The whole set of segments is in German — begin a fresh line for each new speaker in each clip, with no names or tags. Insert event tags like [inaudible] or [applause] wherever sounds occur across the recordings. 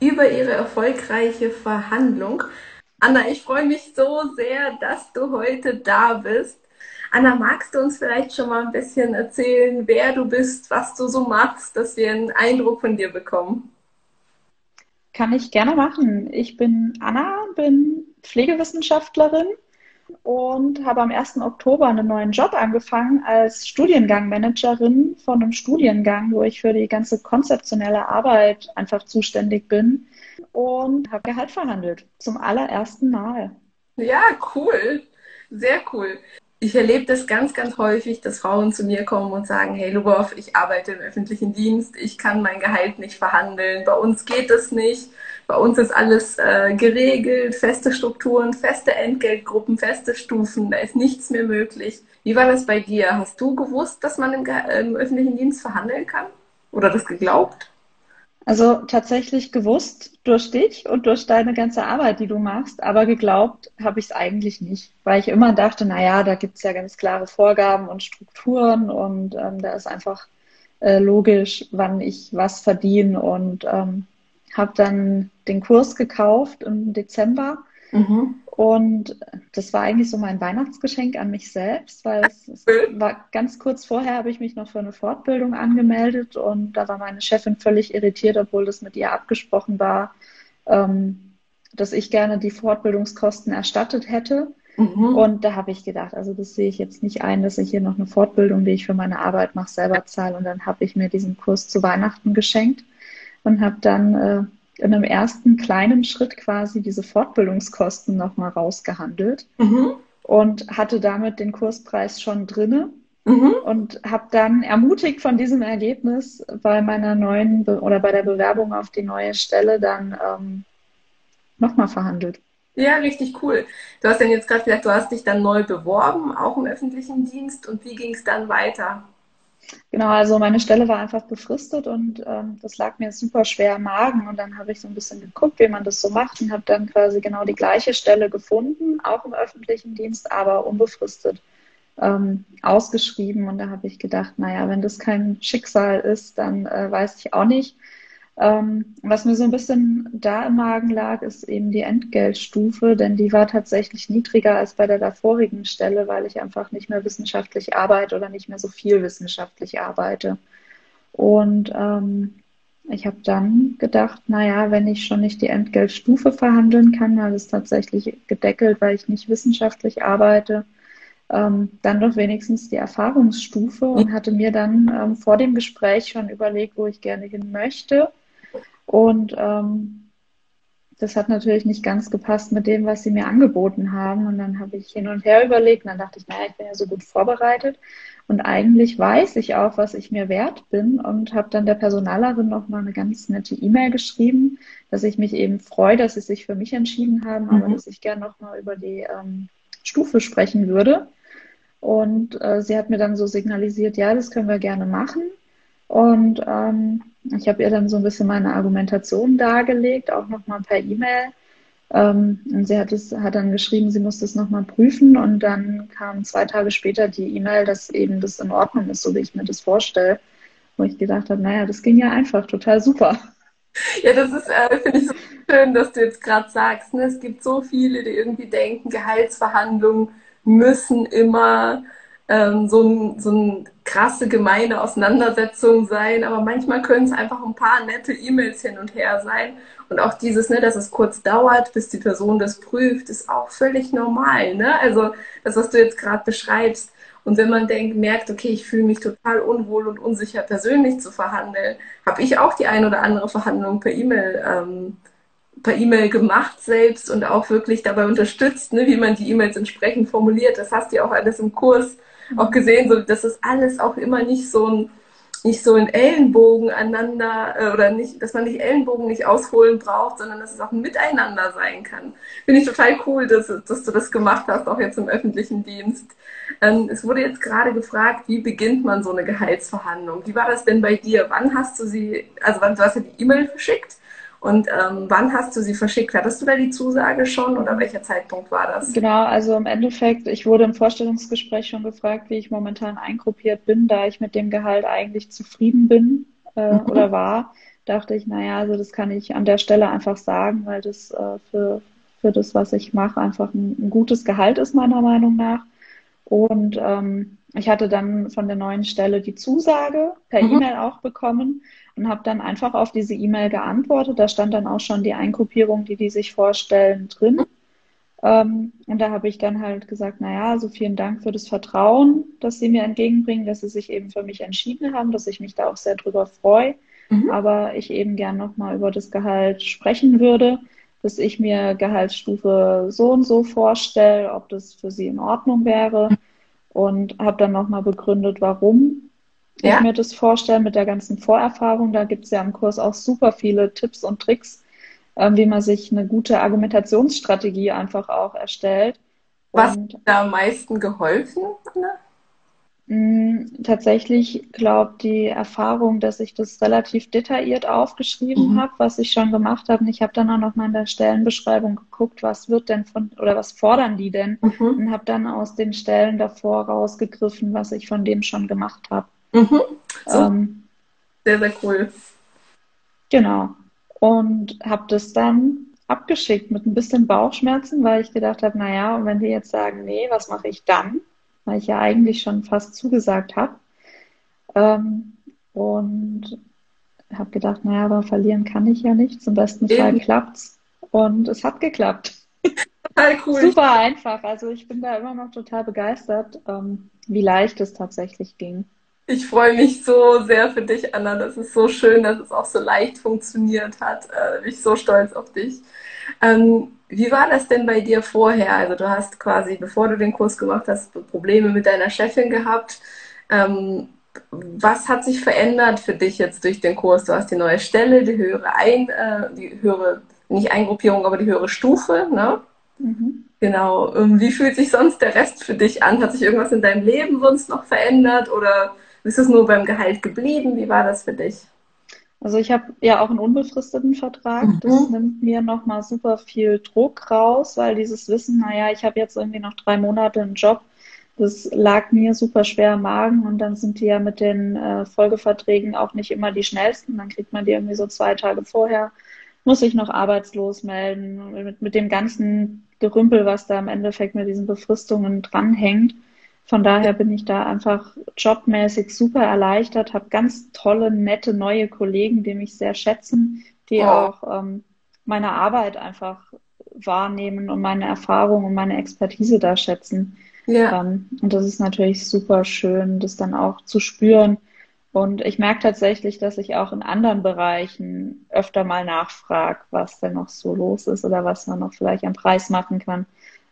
über ihre erfolgreiche Verhandlung. Anna, ich freue mich so sehr, dass du heute da bist. Anna, magst du uns vielleicht schon mal ein bisschen erzählen, wer du bist, was du so machst, dass wir einen Eindruck von dir bekommen?
Kann ich gerne machen. Ich bin Anna, bin Pflegewissenschaftlerin und habe am 1. Oktober einen neuen Job angefangen als Studiengangmanagerin von einem Studiengang, wo ich für die ganze konzeptionelle Arbeit einfach zuständig bin und habe Gehalt verhandelt zum allerersten Mal.
Ja, cool. Sehr cool. Ich erlebe das ganz, ganz häufig, dass Frauen zu mir kommen und sagen, hey Lubov, ich arbeite im öffentlichen Dienst, ich kann mein Gehalt nicht verhandeln, bei uns geht es nicht, bei uns ist alles äh, geregelt, feste Strukturen, feste Entgeltgruppen, feste Stufen, da ist nichts mehr möglich. Wie war das bei dir? Hast du gewusst, dass man im, im öffentlichen Dienst verhandeln kann? Oder das geglaubt?
Also tatsächlich gewusst durch dich und durch deine ganze Arbeit, die du machst, aber geglaubt habe ich es eigentlich nicht, weil ich immer dachte, naja, da gibt es ja ganz klare Vorgaben und Strukturen und ähm, da ist einfach äh, logisch, wann ich was verdiene und ähm, habe dann den Kurs gekauft im Dezember Mhm. Und das war eigentlich so mein Weihnachtsgeschenk an mich selbst, weil es, es war ganz kurz vorher habe ich mich noch für eine Fortbildung angemeldet und da war meine Chefin völlig irritiert, obwohl das mit ihr abgesprochen war, ähm, dass ich gerne die Fortbildungskosten erstattet hätte. Mhm. Und da habe ich gedacht, also das sehe ich jetzt nicht ein, dass ich hier noch eine Fortbildung, die ich für meine Arbeit mache, selber zahle. Und dann habe ich mir diesen Kurs zu Weihnachten geschenkt und habe dann äh, in einem ersten kleinen Schritt quasi diese Fortbildungskosten nochmal rausgehandelt mhm. und hatte damit den Kurspreis schon drinne. Mhm. Und habe dann ermutigt von diesem Ergebnis bei meiner neuen Be oder bei der Bewerbung auf die neue Stelle dann ähm, nochmal verhandelt.
Ja, richtig cool. Du hast dann jetzt gerade gesagt, du hast dich dann neu beworben, auch im öffentlichen Dienst. Und wie ging es dann weiter?
Genau, also meine Stelle war einfach befristet und ähm, das lag mir super schwer am Magen. Und dann habe ich so ein bisschen geguckt, wie man das so macht und habe dann quasi genau die gleiche Stelle gefunden, auch im öffentlichen Dienst, aber unbefristet ähm, ausgeschrieben. Und da habe ich gedacht, naja, wenn das kein Schicksal ist, dann äh, weiß ich auch nicht. Ähm, was mir so ein bisschen da im Magen lag, ist eben die Entgeltstufe, denn die war tatsächlich niedriger als bei der davorigen Stelle, weil ich einfach nicht mehr wissenschaftlich arbeite oder nicht mehr so viel wissenschaftlich arbeite. Und ähm, ich habe dann gedacht, naja, wenn ich schon nicht die Entgeltstufe verhandeln kann, weil es tatsächlich gedeckelt, weil ich nicht wissenschaftlich arbeite, ähm, dann doch wenigstens die Erfahrungsstufe und hatte mir dann ähm, vor dem Gespräch schon überlegt, wo ich gerne hin möchte und ähm, das hat natürlich nicht ganz gepasst mit dem, was sie mir angeboten haben. Und dann habe ich hin und her überlegt und dann dachte ich, naja, ich bin ja so gut vorbereitet. Und eigentlich weiß ich auch, was ich mir wert bin und habe dann der Personalerin noch mal eine ganz nette E-Mail geschrieben, dass ich mich eben freue, dass sie sich für mich entschieden haben, aber mhm. dass ich gerne noch mal über die ähm, Stufe sprechen würde. Und äh, sie hat mir dann so signalisiert, ja, das können wir gerne machen. Und ähm, ich habe ihr dann so ein bisschen meine Argumentation dargelegt, auch nochmal per E-Mail. Ähm, und sie hat, es, hat dann geschrieben, sie muss das nochmal prüfen. Und dann kam zwei Tage später die E-Mail, dass eben das in Ordnung ist, so wie ich mir das vorstelle. Wo ich gedacht habe, naja, das ging ja einfach, total super.
Ja, das ist, äh, finde ich so schön, dass du jetzt gerade sagst. Ne? Es gibt so viele, die irgendwie denken, Gehaltsverhandlungen müssen immer ähm, so, ein, so ein krasse, gemeine Auseinandersetzung sein, aber manchmal können es einfach ein paar nette E-Mails hin und her sein. Und auch dieses, ne, dass es kurz dauert, bis die Person das prüft, ist auch völlig normal. Ne? Also das, was du jetzt gerade beschreibst. Und wenn man denkt, merkt, okay, ich fühle mich total unwohl und unsicher, persönlich zu verhandeln, habe ich auch die ein oder andere Verhandlung per E-Mail ähm, per E-Mail gemacht selbst und auch wirklich dabei unterstützt, ne, wie man die E-Mails entsprechend formuliert. Das hast du ja auch alles im Kurs auch gesehen, so, das ist alles auch immer nicht so ein nicht so in Ellenbogen aneinander äh, oder nicht, dass man nicht Ellenbogen nicht ausholen braucht, sondern dass es auch ein Miteinander sein kann. Finde ich total cool, dass, dass du das gemacht hast, auch jetzt im öffentlichen Dienst. Ähm, es wurde jetzt gerade gefragt, wie beginnt man so eine Gehaltsverhandlung? Wie war das denn bei dir? Wann hast du sie, also wann, du hast ja die E-Mail verschickt und ähm, wann hast du sie verschickt? Hattest du da die Zusage schon oder welcher Zeitpunkt war das?
Genau, also im Endeffekt, ich wurde im Vorstellungsgespräch schon gefragt, wie ich momentan eingruppiert bin, da ich mit dem Gehalt eigentlich zufrieden bin äh, mhm. oder war. Dachte ich, naja, also das kann ich an der Stelle einfach sagen, weil das äh, für, für das, was ich mache, einfach ein, ein gutes Gehalt ist, meiner Meinung nach. Und ähm, ich hatte dann von der neuen Stelle die Zusage per mhm. E-Mail auch bekommen und habe dann einfach auf diese E-Mail geantwortet. Da stand dann auch schon die Eingruppierung, die die sich vorstellen, drin. Ähm, und da habe ich dann halt gesagt, naja, so vielen Dank für das Vertrauen, das Sie mir entgegenbringen, dass Sie sich eben für mich entschieden haben, dass ich mich da auch sehr drüber freue. Mhm. Aber ich eben gern nochmal über das Gehalt sprechen würde, dass ich mir Gehaltsstufe so und so vorstelle, ob das für Sie in Ordnung wäre. Und habe dann nochmal begründet, warum ja. ich mir das vorstelle mit der ganzen Vorerfahrung. Da gibt es ja im Kurs auch super viele Tipps und Tricks, äh, wie man sich eine gute Argumentationsstrategie einfach auch erstellt.
Was hat da am meisten geholfen?
Mm, tatsächlich glaubt die Erfahrung, dass ich das relativ detailliert aufgeschrieben mhm. habe, was ich schon gemacht habe. Und ich habe dann auch noch mal in der Stellenbeschreibung geguckt, was wird denn von oder was fordern die denn? Mhm. Und habe dann aus den Stellen davor rausgegriffen, was ich von dem schon gemacht habe. Mhm.
So. Ähm, sehr, sehr cool.
Genau. Und habe das dann abgeschickt mit ein bisschen Bauchschmerzen, weil ich gedacht habe, naja, und wenn die jetzt sagen, nee, was mache ich dann? Weil ich ja eigentlich schon fast zugesagt habe. Ähm, und habe gedacht, naja, aber verlieren kann ich ja nicht. Zum besten Fall klappt's. Und es hat geklappt. Total cool. Super einfach. Also ich bin da immer noch total begeistert, ähm, wie leicht es tatsächlich ging.
Ich freue mich so sehr für dich, Anna. Das ist so schön, dass es auch so leicht funktioniert hat. Äh, bin ich so stolz auf dich. Ähm, wie war das denn bei dir vorher? Also du hast quasi, bevor du den Kurs gemacht hast, Probleme mit deiner Chefin gehabt. Ähm, was hat sich verändert für dich jetzt durch den Kurs? Du hast die neue Stelle, die höhere Ein, äh, die höhere, nicht Eingruppierung, aber die höhere Stufe, ne? Mhm. Genau. Ähm, wie fühlt sich sonst der Rest für dich an? Hat sich irgendwas in deinem Leben sonst noch verändert oder ist es nur beim Gehalt geblieben? Wie war das für dich?
Also ich habe ja auch einen unbefristeten Vertrag. Mhm. Das nimmt mir nochmal super viel Druck raus, weil dieses Wissen, naja, ich habe jetzt irgendwie noch drei Monate einen Job, das lag mir super schwer im Magen und dann sind die ja mit den äh, Folgeverträgen auch nicht immer die schnellsten. Dann kriegt man die irgendwie so zwei Tage vorher, muss ich noch arbeitslos melden, mit, mit dem ganzen Gerümpel, was da im Endeffekt mit diesen Befristungen dranhängt. Von daher bin ich da einfach jobmäßig super erleichtert, habe ganz tolle, nette neue Kollegen, die mich sehr schätzen, die oh. auch ähm, meine Arbeit einfach wahrnehmen und meine Erfahrung und meine Expertise da schätzen. Ja. Ähm, und das ist natürlich super schön, das dann auch zu spüren. Und ich merke tatsächlich, dass ich auch in anderen Bereichen öfter mal nachfrage, was denn noch so los ist oder was man noch vielleicht am Preis machen kann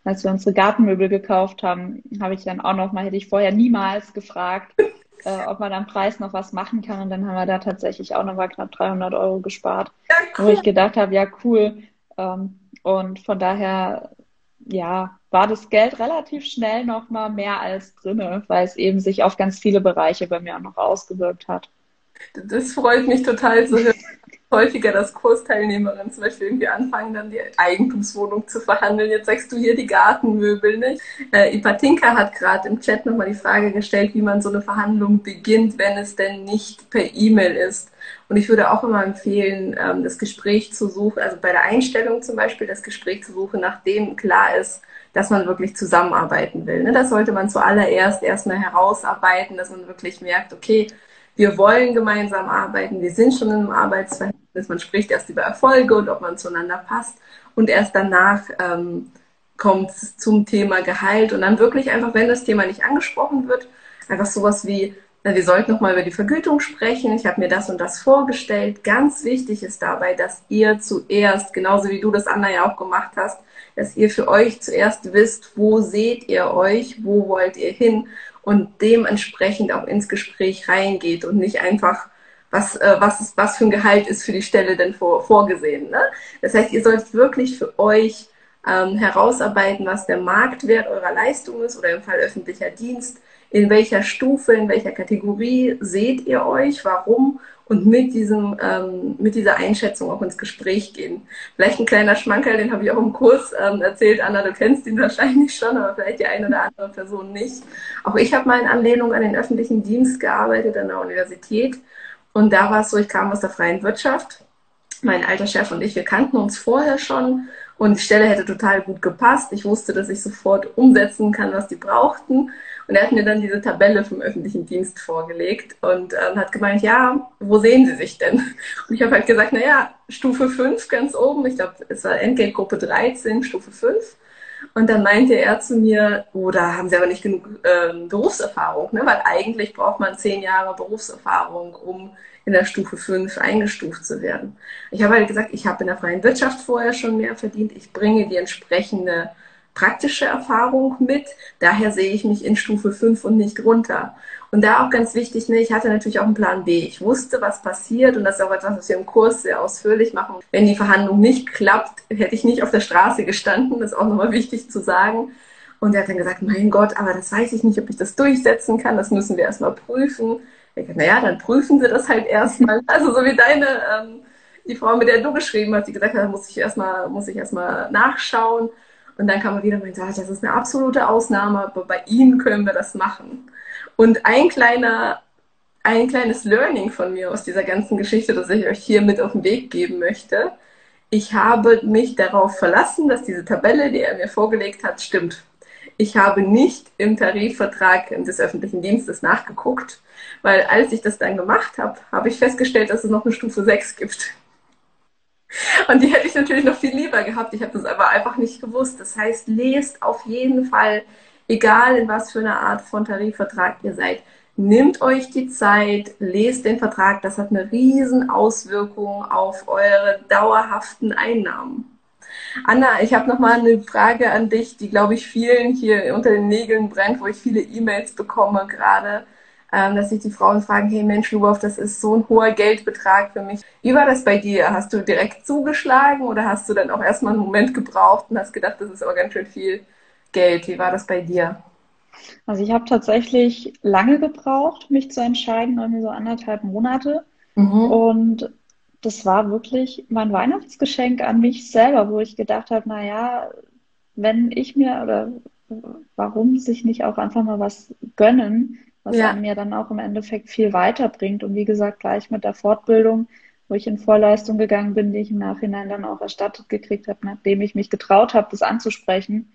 als wir unsere Gartenmöbel gekauft haben, habe ich dann auch noch mal, hätte ich vorher niemals gefragt, [laughs] äh, ob man am Preis noch was machen kann. Und dann haben wir da tatsächlich auch noch mal knapp 300 Euro gespart, ja, cool. wo ich gedacht habe, ja cool. Ähm, und von daher, ja, war das Geld relativ schnell noch mal mehr als drinne, weil es eben sich auf ganz viele Bereiche bei mir auch noch ausgewirkt hat.
Das freut mich total zu hören [laughs] häufiger, dass Kursteilnehmerinnen zum Beispiel irgendwie anfangen, dann die Eigentumswohnung zu verhandeln. Jetzt sagst du hier die Gartenmöbel, nicht? Äh, Ipatinka hat gerade im Chat nochmal die Frage gestellt, wie man so eine Verhandlung beginnt, wenn es denn nicht per E-Mail ist. Und ich würde auch immer empfehlen, ähm, das Gespräch zu suchen, also bei der Einstellung zum Beispiel, das Gespräch zu suchen, nachdem klar ist, dass man wirklich zusammenarbeiten will. Ne? Das sollte man zuallererst erstmal herausarbeiten, dass man wirklich merkt, okay, wir wollen gemeinsam arbeiten, wir sind schon einem Arbeitsverhältnis, man spricht erst über Erfolge und ob man zueinander passt. Und erst danach ähm, kommt es zum Thema Gehalt. Und dann wirklich einfach, wenn das Thema nicht angesprochen wird, einfach sowas wie, na, wir sollten nochmal über die Vergütung sprechen, ich habe mir das und das vorgestellt. Ganz wichtig ist dabei, dass ihr zuerst, genauso wie du das Anna ja auch gemacht hast, dass ihr für euch zuerst wisst, wo seht ihr euch, wo wollt ihr hin und dementsprechend auch ins Gespräch reingeht und nicht einfach was, äh, was, ist, was für ein Gehalt ist für die Stelle denn vor, vorgesehen. Ne? Das heißt, ihr sollt wirklich für euch ähm, herausarbeiten, was der Marktwert eurer Leistung ist oder im Fall öffentlicher Dienst, in welcher Stufe, in welcher Kategorie seht ihr euch, warum und mit, diesem, ähm, mit dieser Einschätzung auch ins Gespräch gehen. Vielleicht ein kleiner Schmankerl, den habe ich auch im Kurs ähm, erzählt. Anna, du kennst ihn [laughs] wahrscheinlich schon, aber vielleicht die eine oder andere Person nicht. Auch ich habe mal in Anlehnung an den öffentlichen Dienst gearbeitet an der Universität. Und da war es so, ich kam aus der freien Wirtschaft. Mein alter Chef und ich, wir kannten uns vorher schon und die Stelle hätte total gut gepasst. Ich wusste, dass ich sofort umsetzen kann, was die brauchten. Und er hat mir dann diese Tabelle vom öffentlichen Dienst vorgelegt und ähm, hat gemeint, ja, wo sehen Sie sich denn? Und ich habe halt gesagt, naja, Stufe 5 ganz oben, ich glaube, es war Entgeltgruppe 13, Stufe 5. Und dann meinte er zu mir, oh, da haben Sie aber nicht genug ähm, Berufserfahrung, ne? weil eigentlich braucht man zehn Jahre Berufserfahrung, um in der Stufe 5 eingestuft zu werden. Ich habe halt gesagt, ich habe in der freien Wirtschaft vorher schon mehr verdient, ich bringe die entsprechende praktische Erfahrung mit. Daher sehe ich mich in Stufe 5 und nicht runter. Und da auch ganz wichtig, ne, ich hatte natürlich auch einen Plan B. Ich wusste, was passiert und das ist auch etwas, was wir im Kurs sehr ausführlich machen. Wenn die Verhandlung nicht klappt, hätte ich nicht auf der Straße gestanden. Das ist auch nochmal wichtig zu sagen. Und er hat dann gesagt, mein Gott, aber das weiß ich nicht, ob ich das durchsetzen kann. Das müssen wir erstmal prüfen. Ich dachte, naja, dann prüfen Sie das halt erstmal. [laughs] Also so wie deine, ähm, die Frau, mit der du geschrieben hast, die gesagt hat, muss ich erstmal, muss ich erstmal nachschauen. Und dann kann man wieder und sagen, das ist eine absolute Ausnahme, aber bei Ihnen können wir das machen. Und ein kleiner, ein kleines Learning von mir aus dieser ganzen Geschichte, das ich euch hier mit auf den Weg geben möchte. Ich habe mich darauf verlassen, dass diese Tabelle, die er mir vorgelegt hat, stimmt. Ich habe nicht im Tarifvertrag des öffentlichen Dienstes nachgeguckt, weil als ich das dann gemacht habe, habe ich festgestellt, dass es noch eine Stufe 6 gibt. Und die hätte ich natürlich noch viel lieber gehabt. Ich habe das aber einfach nicht gewusst. Das heißt, lest auf jeden Fall, egal in was für einer Art von Tarifvertrag ihr seid, nehmt euch die Zeit, lest den Vertrag. Das hat eine riesen Auswirkung auf eure dauerhaften Einnahmen. Anna, ich habe noch mal eine Frage an dich, die glaube ich vielen hier unter den Nägeln brennt, wo ich viele E-Mails bekomme gerade ähm, dass sich die Frauen fragen, hey Mensch, Lubov, das ist so ein hoher Geldbetrag für mich. Wie war das bei dir? Hast du direkt zugeschlagen oder hast du dann auch erstmal einen Moment gebraucht und hast gedacht, das ist aber ganz schön viel Geld? Wie war das bei dir?
Also ich habe tatsächlich lange gebraucht, mich zu entscheiden, irgendwie so anderthalb Monate. Mhm. Und das war wirklich mein Weihnachtsgeschenk an mich selber, wo ich gedacht habe, naja, wenn ich mir oder warum sich nicht auch einfach mal was gönnen, was ja. einem ja dann auch im Endeffekt viel weiterbringt. Und wie gesagt, gleich mit der Fortbildung, wo ich in Vorleistung gegangen bin, die ich im Nachhinein dann auch erstattet gekriegt habe, nachdem ich mich getraut habe, das anzusprechen.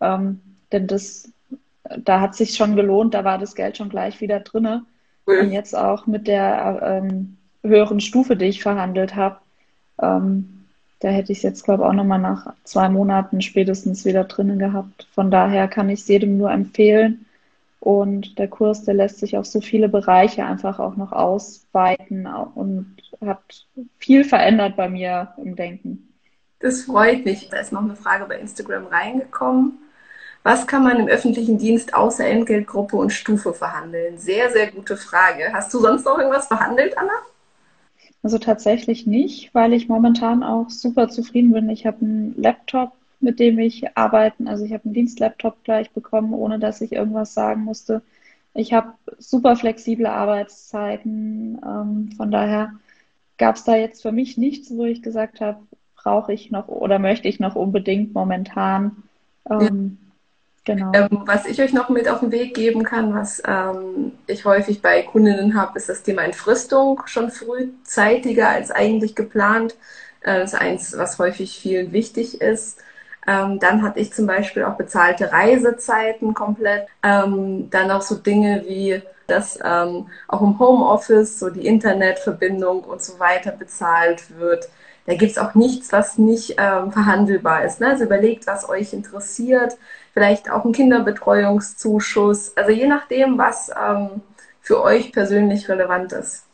Ähm, denn das, da hat sich schon gelohnt, da war das Geld schon gleich wieder drinne. Mhm. Und jetzt auch mit der ähm, höheren Stufe, die ich verhandelt habe, ähm, da hätte ich es jetzt, glaube ich, auch nochmal nach zwei Monaten spätestens wieder drinnen gehabt. Von daher kann ich es jedem nur empfehlen, und der Kurs, der lässt sich auf so viele Bereiche einfach auch noch ausweiten und hat viel verändert bei mir im Denken.
Das freut mich. Da ist noch eine Frage bei Instagram reingekommen. Was kann man im öffentlichen Dienst außer Entgeltgruppe und Stufe verhandeln? Sehr, sehr gute Frage. Hast du sonst noch irgendwas verhandelt, Anna?
Also tatsächlich nicht, weil ich momentan auch super zufrieden bin. Ich habe einen Laptop mit dem ich arbeiten. Also ich habe einen Dienstlaptop gleich bekommen, ohne dass ich irgendwas sagen musste. Ich habe super flexible Arbeitszeiten. Ähm, von daher gab es da jetzt für mich nichts, wo ich gesagt habe, brauche ich noch oder möchte ich noch unbedingt momentan. Ähm,
Genau. Ähm, was ich euch noch mit auf den Weg geben kann, was ähm, ich häufig bei Kundinnen habe, ist das Thema Entfristung schon frühzeitiger als eigentlich geplant. Äh, das ist eins, was häufig vielen wichtig ist. Ähm, dann hatte ich zum Beispiel auch bezahlte Reisezeiten komplett. Ähm, dann auch so Dinge wie, dass ähm, auch im Homeoffice so die Internetverbindung und so weiter bezahlt wird. Da gibt's auch nichts, was nicht ähm, verhandelbar ist. Ne? Also überlegt, was euch interessiert. Vielleicht auch ein Kinderbetreuungszuschuss. Also je nachdem, was ähm, für euch persönlich relevant ist.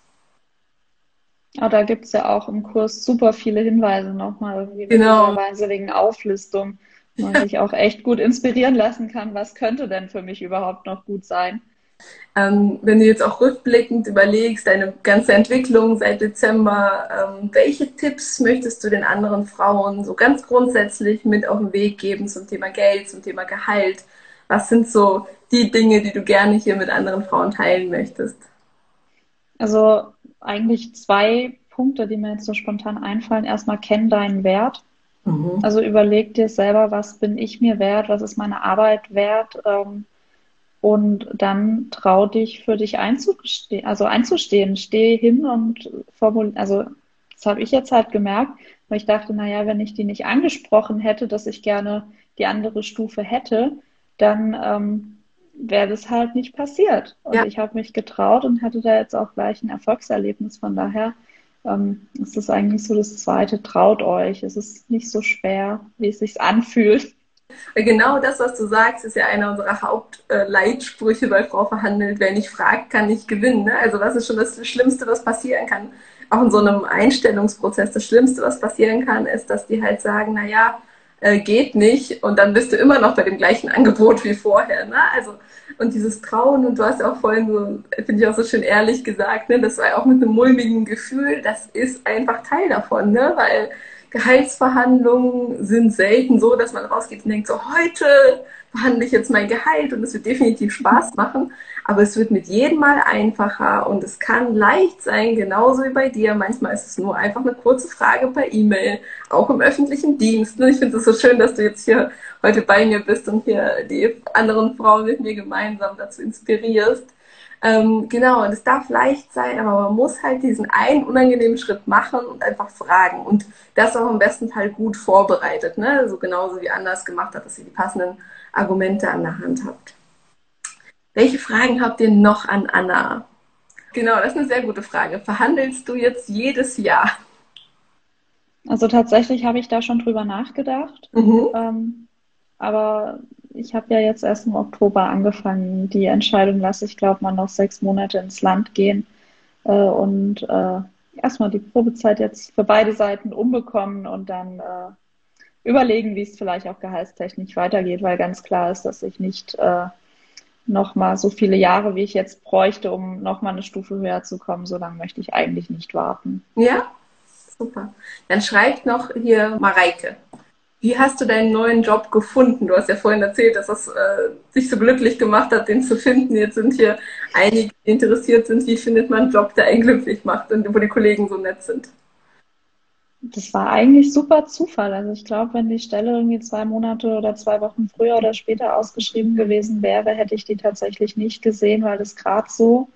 Aber da gibt es ja auch im Kurs super viele Hinweise nochmal, genau. wegen Auflistung, wo man sich auch echt gut inspirieren lassen kann, was könnte denn für mich überhaupt noch gut sein.
Ähm, wenn du jetzt auch rückblickend überlegst, deine ganze Entwicklung seit Dezember, ähm, welche Tipps möchtest du den anderen Frauen so ganz grundsätzlich mit auf den Weg geben zum Thema Geld, zum Thema Gehalt? Was sind so die Dinge, die du gerne hier mit anderen Frauen teilen möchtest?
Also eigentlich zwei Punkte, die mir jetzt so spontan einfallen. Erstmal kenn deinen Wert. Mhm. Also überleg dir selber, was bin ich mir wert, was ist meine Arbeit wert ähm, und dann trau dich für dich einzustehen, also einzustehen, steh hin und formulier, also das habe ich jetzt halt gemerkt, weil ich dachte, naja, wenn ich die nicht angesprochen hätte, dass ich gerne die andere Stufe hätte, dann ähm, wäre das halt nicht passiert. Und ja. ich habe mich getraut und hatte da jetzt auch gleich ein Erfolgserlebnis. Von daher ähm, ist das eigentlich so das Zweite. Traut euch. Es ist nicht so schwer, wie es sich anfühlt.
Genau das, was du sagst, ist ja einer unserer Hauptleitsprüche bei Frau verhandelt. Wer nicht fragt, kann nicht gewinnen. Ne? Also was ist schon das Schlimmste, was passieren kann? Auch in so einem Einstellungsprozess. Das Schlimmste, was passieren kann, ist, dass die halt sagen, na ja, äh, geht nicht und dann bist du immer noch bei dem gleichen Angebot wie vorher. Ne? Also und dieses Trauen und du hast ja auch vorhin so, finde ich auch so schön ehrlich gesagt, ne, das war auch mit einem mulmigen Gefühl, das ist einfach Teil davon, ne? weil Gehaltsverhandlungen sind selten so, dass man rausgeht und denkt, so heute verhandle ich jetzt mein Gehalt und es wird definitiv Spaß machen, aber es wird mit jedem Mal einfacher und es kann leicht sein, genauso wie bei dir. Manchmal ist es nur einfach eine kurze Frage per E-Mail, auch im öffentlichen Dienst. Ich finde es so schön, dass du jetzt hier heute bei mir bist und hier die anderen Frauen mit mir gemeinsam dazu inspirierst. Ähm, genau, und es darf leicht sein, aber man muss halt diesen einen unangenehmen Schritt machen und einfach fragen. Und das auch im besten Fall gut vorbereitet, ne? So also genauso wie anders gemacht hat, dass ihr die passenden Argumente an der Hand habt. Welche Fragen habt ihr noch an Anna? Genau, das ist eine sehr gute Frage. Verhandelst du jetzt jedes Jahr?
Also tatsächlich habe ich da schon drüber nachgedacht. Mhm. Ähm, aber ich habe ja jetzt erst im Oktober angefangen. Die Entscheidung lasse ich, glaube mal noch sechs Monate ins Land gehen äh, und äh, erstmal die Probezeit jetzt für beide Seiten umbekommen und dann äh, überlegen, wie es vielleicht auch gehaltstechnisch weitergeht, weil ganz klar ist, dass ich nicht äh, noch mal so viele Jahre, wie ich jetzt bräuchte, um noch mal eine Stufe höher zu kommen. So lange möchte ich eigentlich nicht warten.
Ja, super. Dann schreibt noch hier Mareike. Wie hast du deinen neuen Job gefunden? Du hast ja vorhin erzählt, dass es äh, sich so glücklich gemacht hat, den zu finden. Jetzt sind hier einige, die interessiert sind. Wie findet man einen Job, der einen glücklich macht und wo die Kollegen so nett sind?
Das war eigentlich super Zufall. Also ich glaube, wenn die Stelle irgendwie zwei Monate oder zwei Wochen früher oder später ausgeschrieben gewesen wäre, hätte ich die tatsächlich nicht gesehen, weil das gerade so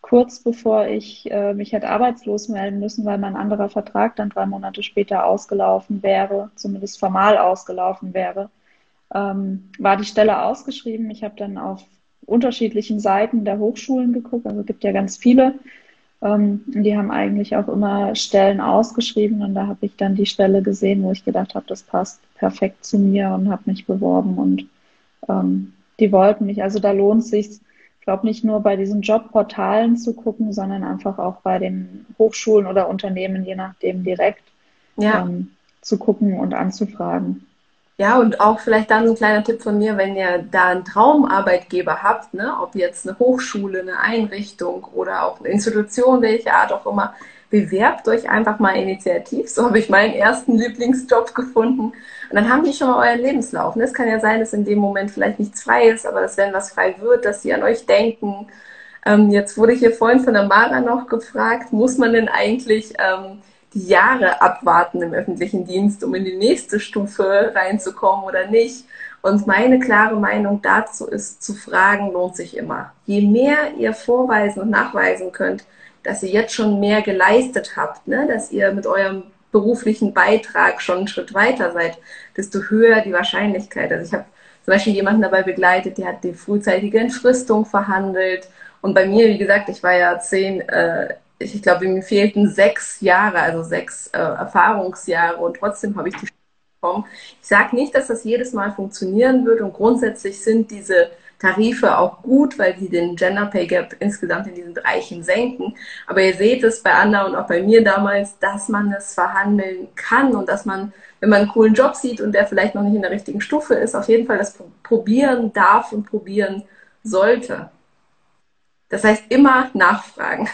kurz bevor ich äh, mich hätte arbeitslos melden müssen, weil mein anderer Vertrag dann drei Monate später ausgelaufen wäre, zumindest formal ausgelaufen wäre, ähm, war die Stelle ausgeschrieben. Ich habe dann auf unterschiedlichen Seiten der Hochschulen geguckt, also es gibt ja ganz viele ähm, die haben eigentlich auch immer Stellen ausgeschrieben und da habe ich dann die Stelle gesehen, wo ich gedacht habe, das passt perfekt zu mir und habe mich beworben und ähm, die wollten mich. Also da lohnt es sich, ich glaube, nicht nur bei diesen Jobportalen zu gucken, sondern einfach auch bei den Hochschulen oder Unternehmen, je nachdem direkt ja. ähm, zu gucken und anzufragen.
Ja, und auch vielleicht dann so ein kleiner Tipp von mir, wenn ihr da einen Traumarbeitgeber habt, ne, ob jetzt eine Hochschule, eine Einrichtung oder auch eine Institution, welche Art auch immer, bewerbt euch einfach mal initiativ. So habe ich meinen ersten Lieblingsjob gefunden. Und dann haben die schon mal euren Lebenslauf. Ne? Es kann ja sein, dass in dem Moment vielleicht nichts frei ist, aber dass wenn was frei wird, dass sie an euch denken. Ähm, jetzt wurde hier vorhin von der Mara noch gefragt, muss man denn eigentlich ähm, die Jahre abwarten im öffentlichen Dienst, um in die nächste Stufe reinzukommen oder nicht. Und meine klare Meinung dazu ist, zu fragen lohnt sich immer. Je mehr ihr vorweisen und nachweisen könnt, dass ihr jetzt schon mehr geleistet habt, ne, dass ihr mit eurem beruflichen Beitrag schon einen Schritt weiter seid, desto höher die Wahrscheinlichkeit. Also ich habe zum Beispiel jemanden dabei begleitet, der hat die frühzeitige Entfristung verhandelt. Und bei mir, wie gesagt, ich war ja zehn äh, ich, glaube, mir fehlten sechs Jahre, also sechs äh, Erfahrungsjahre und trotzdem habe ich die bekommen. Ich sage nicht, dass das jedes Mal funktionieren wird und grundsätzlich sind diese Tarife auch gut, weil sie den Gender Pay Gap insgesamt in diesen Bereichen senken. Aber ihr seht es bei Anna und auch bei mir damals, dass man es verhandeln kann und dass man, wenn man einen coolen Job sieht und der vielleicht noch nicht in der richtigen Stufe ist, auf jeden Fall das probieren darf und probieren sollte. Das heißt, immer nachfragen.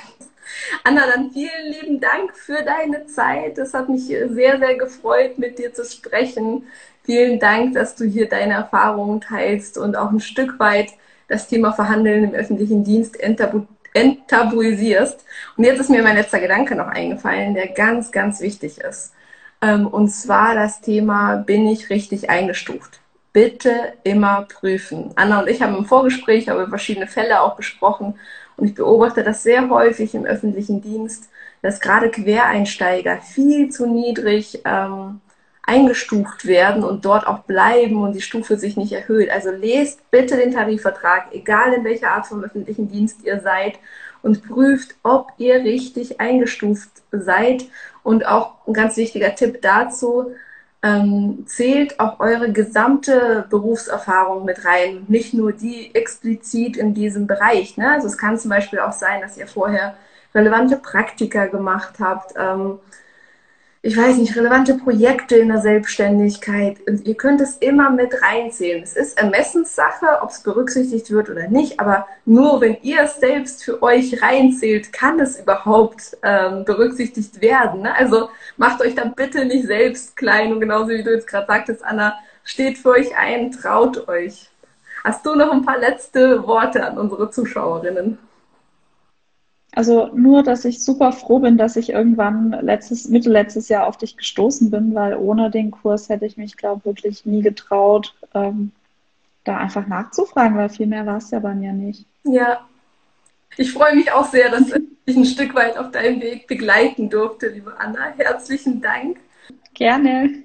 Anna, dann vielen lieben Dank für deine Zeit. Es hat mich sehr, sehr gefreut, mit dir zu sprechen. Vielen Dank, dass du hier deine Erfahrungen teilst und auch ein Stück weit das Thema Verhandeln im öffentlichen Dienst enttabu enttabuisierst. Und jetzt ist mir mein letzter Gedanke noch eingefallen, der ganz, ganz wichtig ist. Ähm, und zwar das Thema, bin ich richtig eingestuft? Bitte immer prüfen. Anna und ich haben im Vorgespräch aber verschiedene Fälle auch besprochen und ich beobachte das sehr häufig im öffentlichen Dienst, dass gerade Quereinsteiger viel zu niedrig ähm, eingestuft werden und dort auch bleiben und die Stufe sich nicht erhöht. Also lest bitte den Tarifvertrag, egal in welcher Art von öffentlichen Dienst ihr seid und prüft, ob ihr richtig eingestuft seid. Und auch ein ganz wichtiger Tipp dazu, ähm, zählt auch eure gesamte Berufserfahrung mit rein, nicht nur die explizit in diesem Bereich. Ne? Also es kann zum Beispiel auch sein, dass ihr vorher relevante Praktika gemacht habt. Ähm, ich weiß nicht, relevante Projekte in der Selbstständigkeit. Und ihr könnt es immer mit reinzählen. Es ist Ermessenssache, ob es berücksichtigt wird oder nicht, aber nur wenn ihr es selbst für euch reinzählt, kann es überhaupt ähm, berücksichtigt werden. Ne? Also macht euch dann bitte nicht selbst klein und genauso wie du jetzt gerade sagtest, Anna, steht für euch ein, traut euch. Hast du noch ein paar letzte Worte an unsere Zuschauerinnen?
Also nur, dass ich super froh bin, dass ich irgendwann letztes, Mitte letztes Jahr auf dich gestoßen bin, weil ohne den Kurs hätte ich mich, glaube ich, wirklich nie getraut, ähm, da einfach nachzufragen, weil viel mehr war es ja bei mir nicht.
Ja. Ich freue mich auch sehr, dass ich ein Stück weit auf deinem Weg begleiten durfte, liebe Anna. Herzlichen Dank.
Gerne.